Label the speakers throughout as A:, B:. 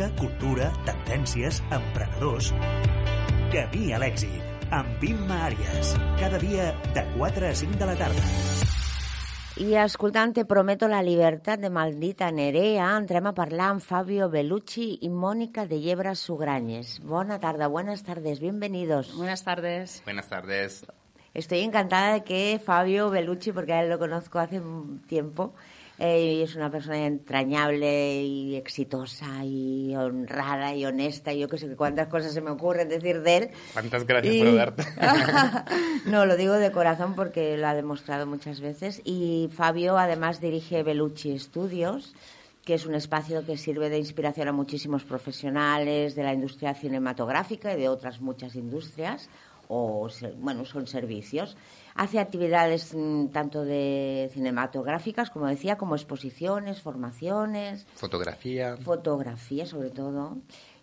A: música, cultura, tendències, emprenedors... Camí a l'èxit, amb Imma Àries. Cada dia de 4 a 5 de la tarda.
B: I escoltant Te prometo la libertad de Maldita Nerea, entrem a parlar amb Fabio Bellucci y Mónica de Yebra Sugrañes. Buena tarde, buenas tardes, bienvenidos.
C: Buenas tardes.
D: Buenas tardes.
B: Estoy encantada de que Fabio Bellucci, porque a él lo conozco hace un tiempo, eh, es una persona entrañable y exitosa y honrada y honesta. Y yo que sé cuántas cosas se me ocurren decir de él.
D: Cuántas gracias
B: Y-
D: por darte.
B: no, lo digo de corazón porque lo ha demostrado muchas veces. Y Fabio además dirige Bellucci Studios, que es un espacio que sirve de inspiración a muchísimos profesionales de la industria cinematográfica y de otras muchas industrias, o bueno, son servicios. Hace actividades mm, tanto de cinematográficas, como decía, como exposiciones, formaciones,
D: Fotografía.
B: fotografía sobre todo.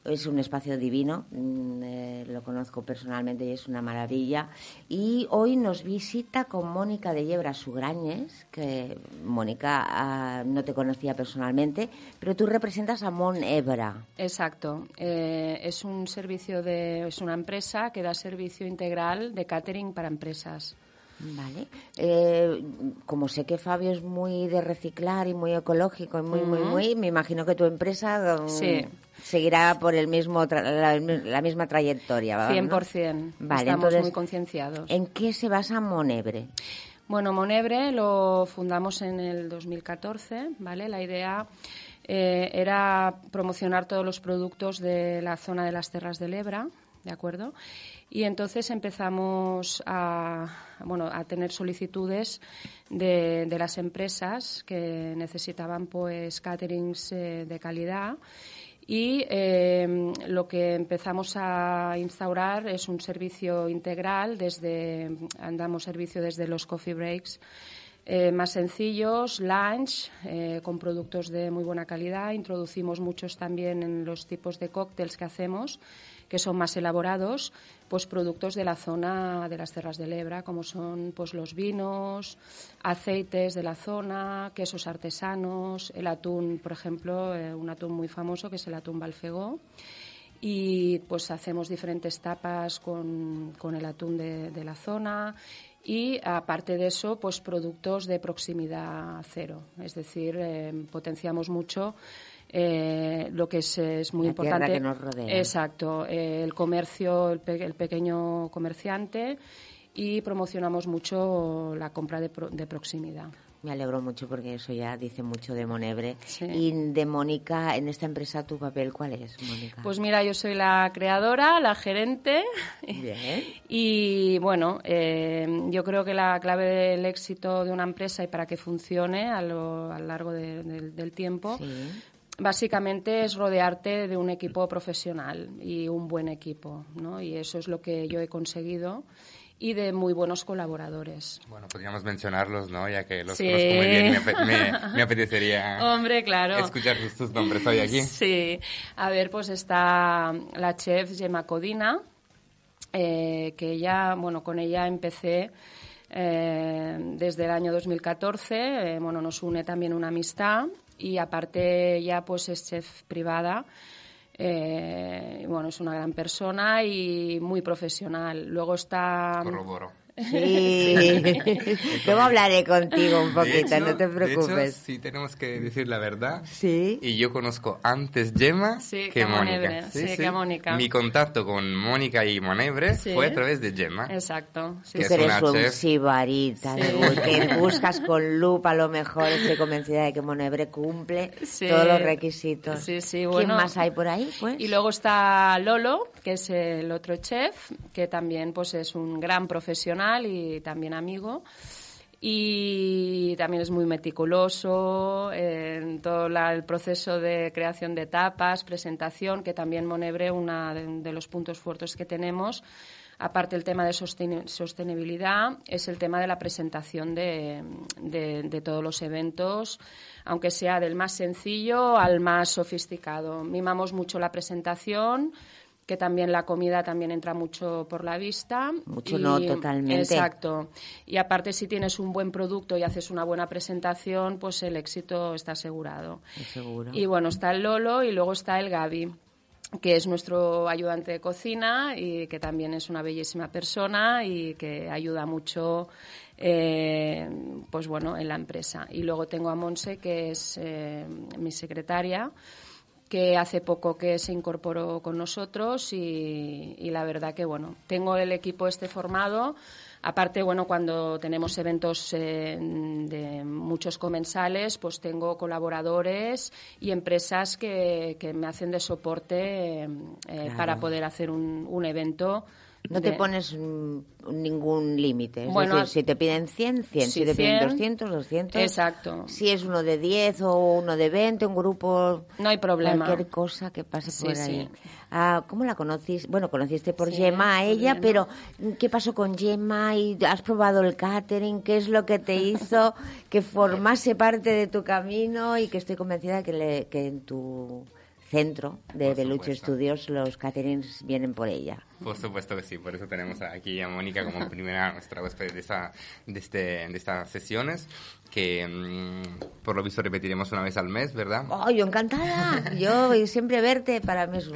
B: Es un espacio divino, mm, eh, lo conozco personalmente y es una maravilla. Y hoy nos visita con Mónica de Yebra Sugrañes, que Mónica ah, no te conocía personalmente, pero tú representas a Mon Ebra.
C: Exacto. Eh, es un servicio de, es una empresa que da servicio integral de catering para empresas.
B: Vale. Eh, como sé que Fabio es muy de reciclar y muy ecológico y muy, muy, muy, me imagino que tu empresa
C: Sí.
B: seguirá por el mismo tra- la, la misma trayectoria. ¿verdad?
C: 100%.
B: Vale,
C: Estamos
B: entonces,
C: muy concienciados.
B: ¿En qué se basa Monebre?
C: Bueno, Monebre lo fundamos en el 2014, ¿vale? La idea eh, era promocionar todos los productos de la zona de las Terras del Ebra, ¿de acuerdo? Y entonces empezamos a, bueno, a tener solicitudes de, de las empresas que necesitaban pues caterings eh, de calidad y eh, lo que empezamos a instaurar es un servicio integral desde andamos servicio desde los coffee breaks eh, más sencillos, lunch, eh, con productos de muy buena calidad. Introducimos muchos también en los tipos de cócteles que hacemos, que son más elaborados, pues productos de la zona de las Terras del Ebra, como son pues los vinos, aceites de la zona, quesos artesanos, el atún, por ejemplo, eh, un atún muy famoso que es el atún Balfegó. Y pues hacemos diferentes tapas con, con el atún de, de la zona y aparte de eso pues productos de proximidad cero. Es decir eh, potenciamos mucho eh, lo que es, es muy
B: La
C: importante
B: que nos rodea.
C: exacto eh, el comercio el, pe- el pequeño comerciante y promocionamos mucho la compra de, pro- de proximidad
B: Me alegro mucho porque eso ya dice mucho de Monebre.
C: Sí.
B: Y de Mónica, en esta empresa, ¿tu papel cuál es, Mónica?
C: pues mira yo soy la creadora la gerente
B: Bien.
C: Y bueno, eh, yo creo que la clave del éxito de una empresa y para que funcione a lo, a largo de- del- del tiempo,
B: Sí.
C: Básicamente es rodearte de un equipo profesional y un buen equipo, ¿no? Y eso es lo que yo he conseguido y de muy buenos colaboradores.
D: Bueno, podríamos mencionarlos, ¿no? Ya que los
C: Sí.
D: conozco muy bien me, me- me apetecería
C: Hombre, claro.
D: escuchar tus nombres hoy aquí.
C: Sí, a ver, pues está la chef Gemma Codina, eh, que ella, bueno, con ella empecé eh, desde el año 2014, eh, bueno, nos une también una amistad y aparte ella pues es chef privada. eh, bueno, es una gran persona y muy profesional. Luego está
D: Corroboro.
B: Sí. Luego hablaré contigo un poquito,
D: hecho-
B: no te
D: De hecho,
B: preocupes.
D: sí tenemos que decir la verdad.
B: Sí.
D: Y yo conozco antes Gemma
C: Sí,
D: que Mónica.
C: Monebre, sí, que Mónica.
D: Mi contacto con Mónica y Monebre
C: Sí.
D: fue a través de Gemma.
C: Exacto. sí,
D: Que
B: Tú eres
D: una
B: un
D: chef.
B: sibarita,
C: Sí.
B: que buscas con lupa, a lo mejor estoy convencida de que Monebre cumple
C: Sí.
B: todos los requisitos.
C: Sí, sí,
B: ¿Quién
C: bueno.
B: más hay por ahí? Pues?
C: Y luego está Lolo, que es el otro chef, que también pues es un gran profesional y también amigo. Y también es muy meticuloso en todo la- el proceso de creación de tapas, presentación, que también Monebre, uno de, de los puntos fuertes que tenemos, aparte del tema de sosteni- sostenibilidad, es el tema de la presentación de, de- de todos los eventos, aunque sea del más sencillo al más sofisticado. Mimamos mucho la presentación que también la comida también entra mucho por la vista.
B: Mucho no, totalmente.
C: Exacto. Y aparte, si tienes un buen producto y haces una buena presentación, pues el éxito está asegurado.
B: Seguro.
C: Y bueno, está el Lolo y luego está el Gaby que es nuestro ayudante de cocina y que también es una bellísima persona y que ayuda mucho eh, pues bueno en la empresa y luego tengo a Monse que es eh, mi secretaria que hace poco que se incorporó con nosotros y, la verdad que bueno, tengo el equipo este formado. Aparte, bueno, cuando tenemos eventos eh, de muchos comensales, pues tengo colaboradores y empresas que, que me hacen de soporte eh, para poder hacer un, un evento
B: no te pones ningún límite. bueno, si te piden 100, 100. Si te piden 200, 200.
C: Exacto.
B: Si es uno de 10 o uno de 20, un grupo.
C: No hay problema.
B: Cualquier cosa que pase por ahí. Ah, ¿Cómo la conociste? Bueno, conociste por Gemma a ella, pero ¿qué pasó con Gemma? ¿Y ¿Has probado el catering? ¿Qué es lo que te hizo que formase parte de tu camino? Y que estoy convencida que, le, que en tu centro de Beluche Studios, los caterings vienen por ella.
D: Por supuesto que sí, por eso tenemos aquí a Mónica como primera nuestra huésped de, esta, de, este, de estas sesiones, que mm, por lo visto repetiremos una vez al mes, ¿verdad?
B: ¡Oh, yo encantada! Yo siempre verte para mí es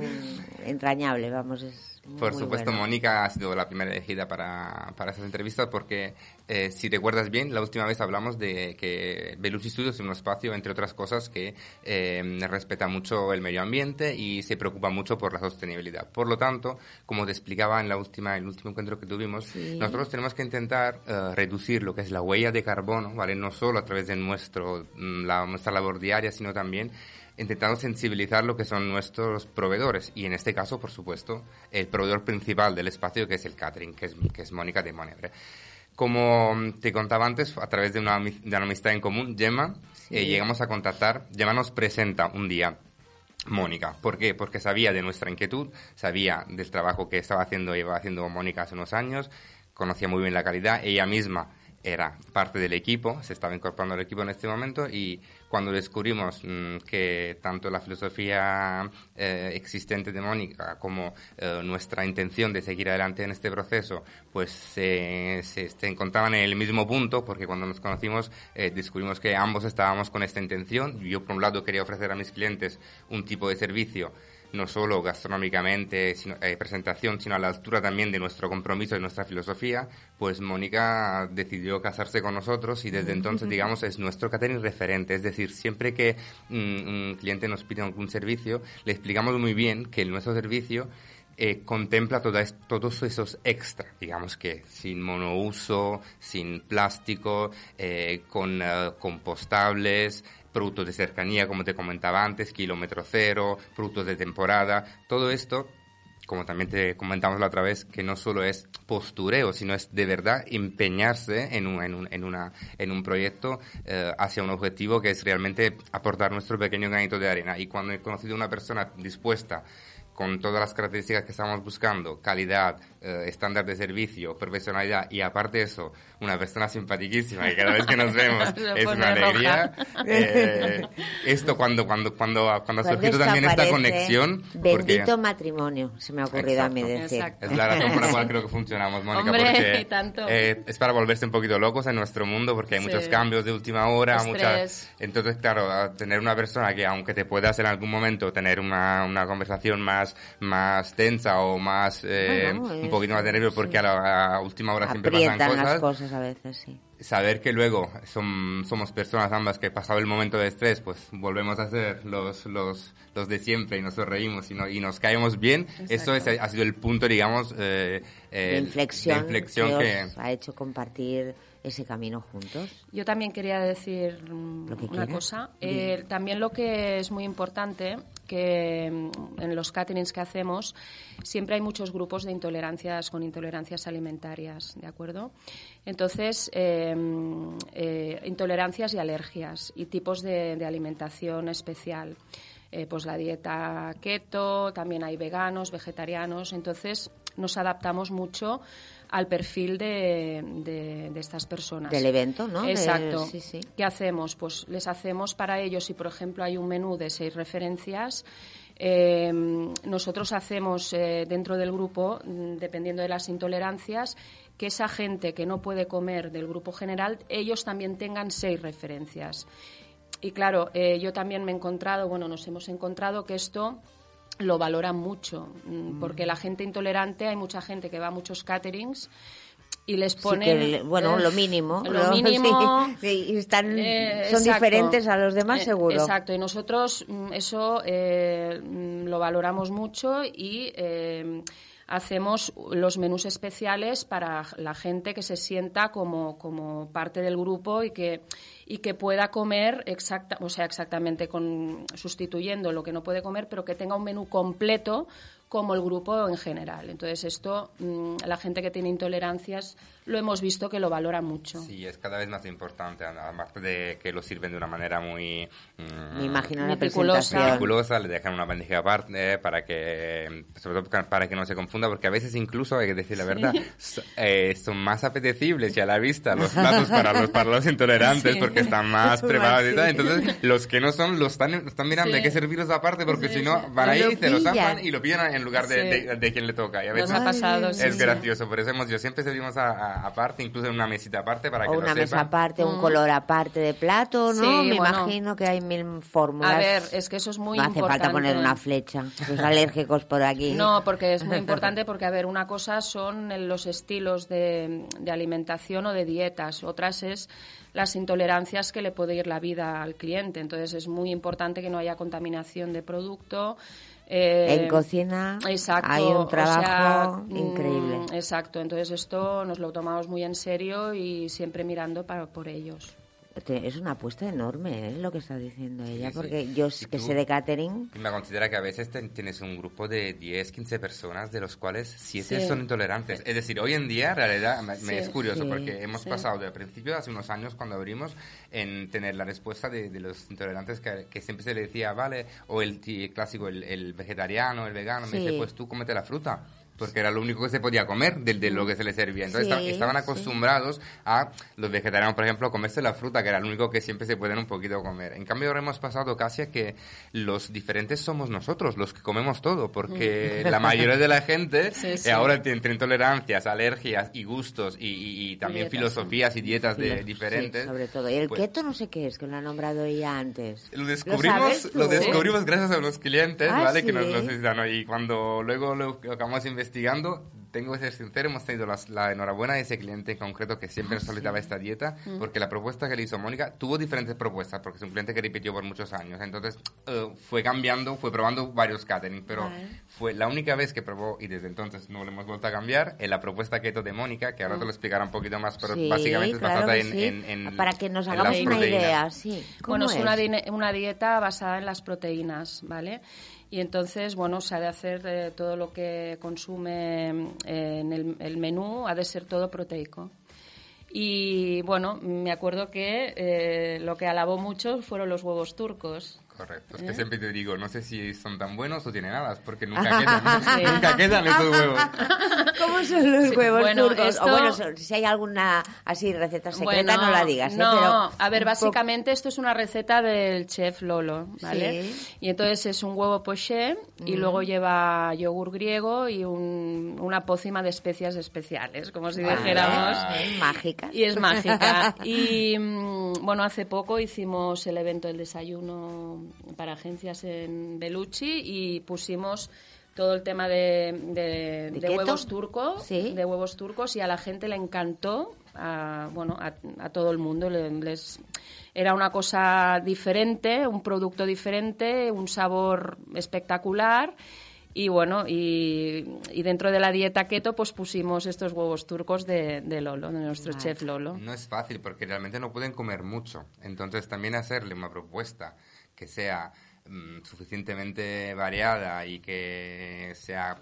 B: entrañable, vamos, es
D: por supuesto, Mónica ha sido la primera elegida para, para esas entrevistas porque, eh, si recuerdas bien, la última vez hablamos de que Belushi Studios es un espacio, entre otras cosas, que eh, respeta mucho el medio ambiente y se preocupa mucho por la sostenibilidad. Por lo tanto, como te explicaba en la última, el último encuentro que tuvimos, nosotros tenemos que intentar eh, reducir lo que es la huella de carbono, ¿vale? No solo a través de nuestro, mm, la, nuestra labor diaria, sino también intentando sensibilizar lo que son nuestros proveedores y en este caso, por supuesto, el proveedor principal del espacio que es el catering, que es, que es Mónica de Monebre. Como te contaba antes, a través de una, de una amistad en común, Gemma, eh, llegamos a contactar, Gemma nos presenta un día Mónica. ¿Por qué? Porque sabía de nuestra inquietud, sabía del trabajo que estaba haciendo y iba haciendo Mónica hace unos años, conocía muy bien la calidad, ella misma era parte del equipo, se estaba incorporando al equipo en este momento y cuando descubrimos mm, que tanto la filosofía eh, existente de Mónica como eh, nuestra intención de seguir adelante en este proceso, pues se, se, encontraban en el mismo punto, porque cuando nos conocimos eh, descubrimos que ambos estábamos con esta intención. Yo, por un lado, quería ofrecer a mis clientes un tipo de servicio no solo gastronómicamente, sino, eh, presentación, sino a la altura también de nuestro compromiso, de nuestra filosofía, pues Mónica decidió casarse con nosotros y desde entonces, digamos, es nuestro catering referente. Es decir, siempre que mm, un cliente nos pide algún servicio, le explicamos muy bien que nuestro servicio eh, contempla todos esos extra, digamos que sin monouso, sin plástico, eh, con compostables, productos de cercanía, como te comentaba antes, kilómetro cero, productos de temporada, todo esto como también te comentamos la otra vez, que no solo es postureo, sino es de verdad empeñarse en un, en un, en una, en un proyecto eh, hacia un objetivo que es realmente aportar nuestro pequeño granito de arena. Y cuando he conocido a una persona dispuesta con todas las características que estamos buscando, calidad, eh, estándar de servicio, profesionalidad y aparte de eso, una persona simpaticísima que cada vez que nos vemos es una alegría. Eh, esto cuando cuando cuando cuando ha surgido también esta conexión.
B: Bendito matrimonio, se me ha ocurrido a mí decir.
D: Es la razón por la cual creo que funcionamos, Mónica, porque eh, es para volverse un poquito locos en nuestro mundo porque hay muchos cambios de última hora, muchas, entonces claro, tener una persona que aunque te puedas en algún momento tener una, una conversación más más tensa o más un poquito más de nervio porque a la última hora siempre pasan cosas.
B: las cosas a veces, sí.
D: Saber que luego son, somos personas ambas que pasado el momento de estrés, pues volvemos a ser los, los, los de siempre y nos reímos y, y nos caemos bien. Eso es, ha sido el punto, digamos, eh,
B: de inflexión, que, ha hecho compartir ese camino juntos.
C: Yo también quería decir una cosa. Eh, también lo que es muy importante que mm, en los caterings que hacemos siempre hay muchos grupos de intolerancias con intolerancias alimentarias, ¿de acuerdo? Entonces, eh, eh, intolerancias y alergias y tipos de, alimentación especial. pues la dieta keto, también hay veganos, vegetarianos, entonces nos adaptamos mucho al perfil de, de, estas personas.
B: Del evento, ¿no?
C: Exacto. sí, sí. ¿Qué hacemos? Pues les hacemos para ellos, si por ejemplo hay un menú de seis referencias, Eh, nosotros hacemos eh, dentro del grupo, mm, dependiendo de las intolerancias, que esa gente que no puede comer del grupo general, ellos también tengan seis referencias. Y claro, eh, yo también me he encontrado, bueno, nos hemos encontrado que esto lo valoran mucho, mm, porque la gente intolerante, hay mucha gente que va a muchos caterings y les ponen
B: bueno lo mínimo
C: lo mínimo
B: y están eh, son diferentes a los demás
C: eh,
B: seguro.
C: exacto y nosotros mm, eso eh, mm, lo valoramos mucho y hacemos los menús especiales para la gente que se sienta como, como parte del grupo y que y que pueda comer exacta, o sea, exactamente con sustituyendo lo que no puede comer, pero que tenga un menú completo como el grupo en general. Entonces, esto, mm, la gente que tiene intolerancias lo hemos visto que lo valora mucho.
D: Sí, es cada vez más importante, aparte de que lo sirven de una manera muy...
B: Mm, Me imagino una presentación.
D: le dejan una bandeja aparte para que, sobre todo para que no se confunda, porque a veces incluso, hay que decir la verdad, eh, son más apetecibles ya a la vista los platos para los, para los intolerantes, porque están más preparados y tal. Entonces, los que no son, los están, están mirando, hay que servirlos aparte, porque si no, van ahí, se los tapan y lo pillan en lugar de, de, quien le toca. Y a veces
C: ha pasado,
D: es gracioso, por eso hemos, yo siempre servimos a aparte, incluso en una mesita aparte para que
B: o una mesa aparte, un mm. color aparte de plato, ¿no? Me imagino que hay mil fórmulas.
C: A ver, es que eso es muy
B: importante.
C: No
B: hace falta poner una flecha, los alérgicos por aquí.
C: No, porque es muy importante porque, a ver, una cosa son los estilos de, de alimentación o de dietas, otras es las intolerancias que le puede ir la vida al cliente. Entonces es muy importante que no haya contaminación de producto,
B: en eh, cocina hay un trabajo mm, increíble.
C: exacto, entonces esto nos lo tomamos muy en serio y siempre mirando para, por ellos.
B: Es una apuesta enorme, ¿eh? lo que está diciendo ella, porque yo que sé de catering...
D: Me considera que a veces tienes un grupo de 10, 15 personas, de los cuales 7 son intolerantes. Es decir, hoy en día, en realidad, me, es curioso, porque hemos pasado de principio, hace unos años, cuando abrimos, en tener la respuesta de, los intolerantes que, siempre se le decía, vale, o el, clásico, el, vegetariano, el vegano, me dice, pues tú cómete la fruta porque era lo único que se podía comer de, de lo que se les servía. Entonces estaban acostumbrados a los vegetarianos, por ejemplo, a comerse la fruta, que era lo único que siempre se pueden un poquito comer. En cambio, ahora hemos pasado casi a que los diferentes somos nosotros, los que comemos todo, porque mm. la mayoría de la gente eh, ahora tiene intolerancias, alergias y gustos y, también filosofías y dietas de, diferentes.
B: sobre todo. Y el pues keto no sé qué es, que lo ha nombrado ella antes.
D: Lo descubrimos, lo, descubrimos gracias a los clientes, ah, ¿vale? Que nos, nos y cuando luego lo acabamos de investigar investigando, tengo que ser sincero, hemos tenido la, enhorabuena de ese cliente en concreto que siempre nos solicitaba esta dieta, mm. porque la propuesta que le hizo Mónica tuvo diferentes propuestas, porque es un cliente que repitió por muchos años. Entonces eh, fue cambiando, fue probando varios catering, pero fue la única vez que probó y desde entonces no lo hemos vuelto a cambiar en la propuesta keto de Mónica, que ahora te lo mm. explicará un poquito más, pero básicamente es basada en,
B: Para que nos hagamos una idea, sí.
C: Bueno, es, Una, una dieta basada en las proteínas, ¿vale? Y entonces, bueno, se ha de hacer eh, todo lo que consume eh, en el, menú, ha de ser todo proteico. Y bueno, me acuerdo que eh, lo que alabó mucho fueron los huevos turcos.
D: Correcto. Es que ¿Eh? siempre te digo, no sé si son tan buenos o tienen alas, porque nunca quedan. Nunca quedan esos huevos.
B: ¿Cómo son los huevos turcos? O bueno, si hay alguna así receta secreta, no la digas. ¿eh?
C: No, a ver, básicamente esto es una receta del chef Lolo, ¿vale? Y entonces es un huevo poché y luego mm. lleva yogur griego y un, una pócima de especias especiales, como si dijéramos.
B: Es mágica.
C: Y es mágica. Y mm, bueno, hace poco hicimos el evento del desayuno para agencias en Belucci y pusimos todo el tema de, huevos turcos, de huevos turcos y a la gente le encantó, a, bueno, a, todo el mundo les era una cosa diferente, un producto diferente, un sabor espectacular. Y bueno, y, dentro de la dieta keto, pues pusimos estos huevos turcos de, Lolo, de nuestro chef Lolo.
D: No es fácil porque realmente no pueden comer mucho. Entonces también hacerle una propuesta que sea mm, suficientemente variada y que sea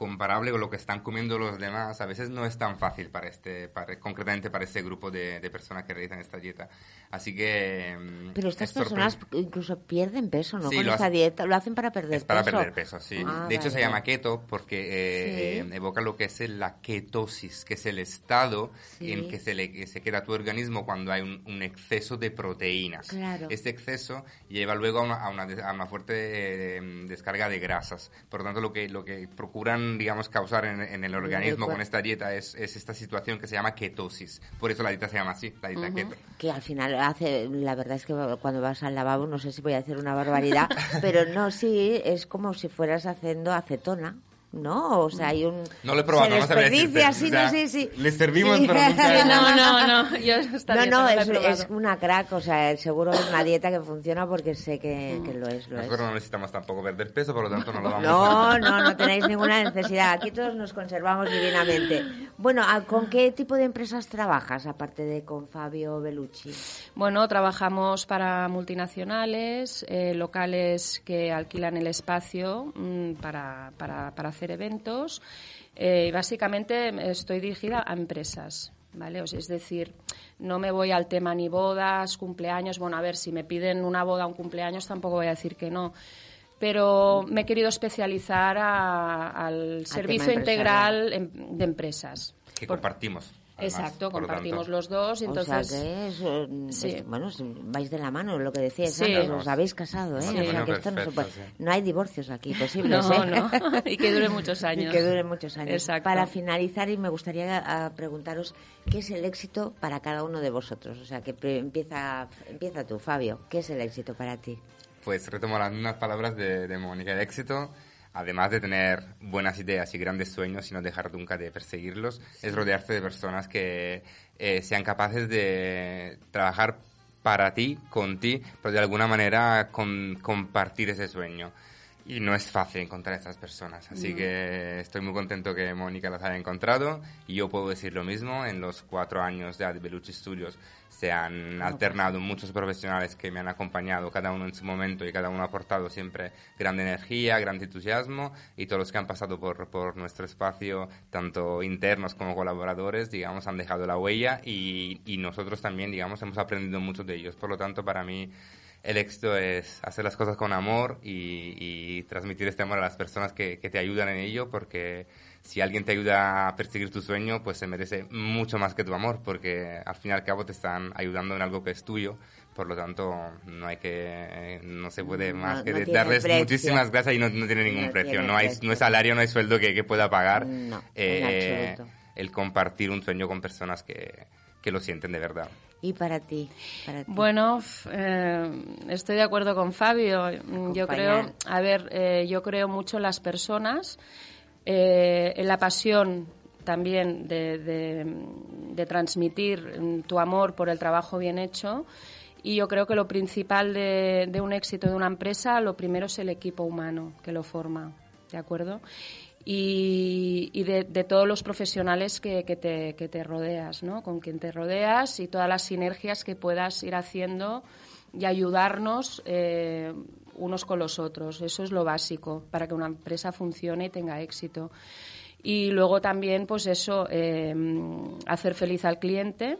D: comparable con lo que están comiendo los demás, a veces no es tan fácil para este, para, concretamente para este grupo de, de personas que realizan esta dieta. Así que...
B: Mm, Pero estas personas incluso pierden peso, ¿no? Con esta dieta, lo hacen para perder
D: es para perder peso, sí. Ah, de hecho se llama keto porque eh, evoca lo que es la ketosis, que es el estado en que se, le, se queda tu organismo cuando hay un, exceso de proteínas.
B: Claro.
D: Este exceso lleva luego a una, a una, fuerte eh, descarga de grasas. Por lo tanto, lo que, lo que procuran, digamos, causar en, el organismo con esta dieta es, es, esta situación que se llama ketosis. Por eso la dieta se llama así, la dieta keto.
B: Que al final hace, la verdad es que cuando vas al lavabo, no sé si voy a decir una barbaridad, pero no, sí, es como si fueras haciendo acetona. ¿No? O sea, hay un...
D: No lo he probado,
B: no desperdicia, sí, no, sí, sí.
D: Le servimos, pero
C: nunca... no, no, no, yo
B: No, no, es, es, una crack, o sea, seguro es una dieta que funciona porque sé que, que lo es, lo
D: Nosotros no necesitamos tampoco perder peso, por lo tanto no lo vamos
B: no,
D: a
B: No, no, no tenéis ninguna necesidad. Aquí todos nos conservamos divinamente. Bueno, ¿con qué tipo de empresas trabajas, aparte de con Fabio Bellucci?
C: Bueno, trabajamos para multinacionales, eh, locales que alquilan el espacio mmm, para, para, para hacer eventos. Eh, básicamente estoy dirigida a empresas. ¿Vale? es decir, no me voy al tema ni bodas, cumpleaños. Bueno, a ver, si me piden una boda o un cumpleaños, tampoco voy a decir que no. Pero me he querido especializar al servicio integral de empresas.
D: Que compartimos.
C: Exacto, compartimos los dos. Entonces,
B: o que bueno, vais de la mano, lo que decías sí. os habéis casado, ¿eh? o sea, que esto no, se puede, no hay divorcios aquí posibles,
C: no,
B: ¿eh?
C: No, y que dure muchos años.
B: Y que dure muchos años.
C: Exacto.
B: Para finalizar, y me gustaría preguntaros, ¿qué es el éxito para cada uno de vosotros? O sea, que empieza, empieza tú, Fabio, ¿qué es el éxito para ti?
D: Pues retomo las mismas palabras de, de Mónica. El éxito además de tener buenas ideas y grandes sueños y no dejar nunca de perseguirlos, es rodearse de personas que eh, sean capaces de trabajar para ti, con ti, pero de alguna manera con, compartir ese sueño. Y no es fácil encontrar a estas personas, así que estoy muy contento que Mónica las haya encontrado y yo puedo decir lo mismo. En los cuatro años de Belucci Studios se han alternado muchos profesionales que me han acompañado, cada uno en su momento y cada uno ha aportado siempre grande energía, gran entusiasmo y todos los que han pasado por, por nuestro espacio, tanto internos como colaboradores, digamos, han dejado la huella y, y nosotros también, digamos, hemos aprendido mucho de ellos. Por lo tanto, para mí el éxito es hacer las cosas con amor y, y transmitir este amor a las personas que, que te ayudan en ello porque si alguien te ayuda a perseguir tu sueño, pues se merece mucho más que tu amor, porque al fin y al cabo te están ayudando en algo que es tuyo. Por lo tanto, no hay que, no se puede más que darles muchísimas gracias y no, tiene ningún precio. no hay, no hay salario, no hay sueldo que, pueda pagar.
B: Eh,
D: el compartir un sueño con personas que, que lo sienten de verdad.
B: ¿Y para ti?
C: Bueno, eh, estoy de acuerdo con Fabio. Yo creo, a ver, eh, yo creo mucho en las personas eh, en la pasión también de, transmitir tu amor por el trabajo bien hecho. Y yo creo que lo principal de, un éxito de una empresa, lo primero es el equipo humano que lo forma, ¿de acuerdo? Y, de, todos los profesionales que, te, que, te, rodeas, ¿no? Con quien te rodeas y todas las sinergias que puedas ir haciendo y ayudarnos eh, unos con los otros. Eso es lo básico para que una empresa funcione y tenga éxito. Y luego también, pues eso, eh, hacer feliz al cliente,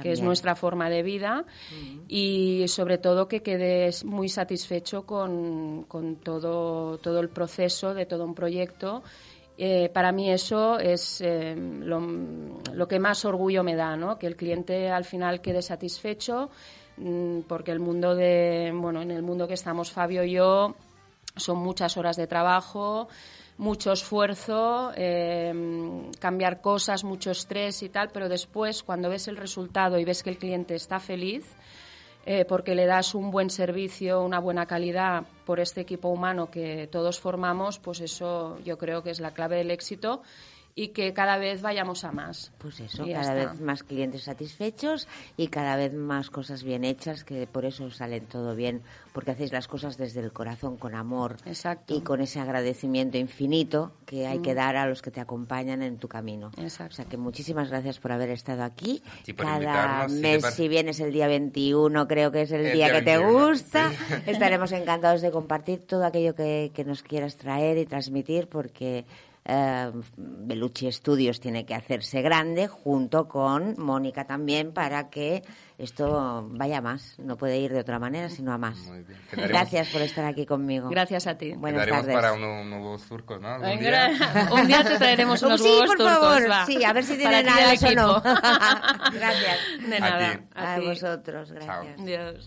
C: que es nuestra forma de vida, y sobre todo que quedes muy satisfecho con, con todo, todo el proceso de todo un proyecto. Eh, para mí eso es eh, lo, lo, que más orgullo me da, ¿no? Que el cliente al final quede satisfecho Mm, porque el mundo de, bueno, en el mundo que estamos Fabio y yo, son muchas horas de trabajo, mucho esfuerzo, eh, cambiar cosas, mucho estrés y tal, pero después cuando ves el resultado y ves que el cliente está feliz, eh, porque le das un buen servicio, una buena calidad por este equipo humano que todos formamos, pues eso yo creo que es la clave del éxito y que cada vez vayamos a más.
B: Pues eso,
C: Y
B: cada vez más clientes satisfechos y cada vez más cosas bien hechas, que por eso salen todo bien, porque hacéis las cosas desde el corazón, con amor
C: Exacto.
B: y con ese agradecimiento infinito que hay que dar a los que te acompañan en tu camino.
C: Exacto.
B: O sea que muchísimas gracias por haber estado aquí.
D: Sí,
B: Cada
D: si
B: mes,
D: parece-
B: si vienes el día 21, creo que es el,
D: El
B: día
D: día
B: que te
D: 21,
B: gusta,
D: sí.
B: estaremos encantados de compartir todo aquello que, que nos quieras traer y transmitir, porque eh, Bellucci Studios tiene que hacerse grande junto con Mónica también para que esto vaya a más. No puede ir de otra manera sino a más.
D: Muy bien. Quedaremos-
B: Gracias por estar aquí conmigo.
C: Gracias a ti.
B: Buenas tardes.
D: para unos nuevos turcos, ¿no? ¿Algún
C: Venga,
D: día?
C: Un día te traeremos unos
B: sí,
C: huevos
B: por
C: turcos,
B: favor.
C: va.
B: Sí, a ver si tienen alas o no. Gracias.
C: De
D: A
C: nada.
D: ti.
C: a
B: A
C: ti.
B: vosotros, gracias.
C: Adiós.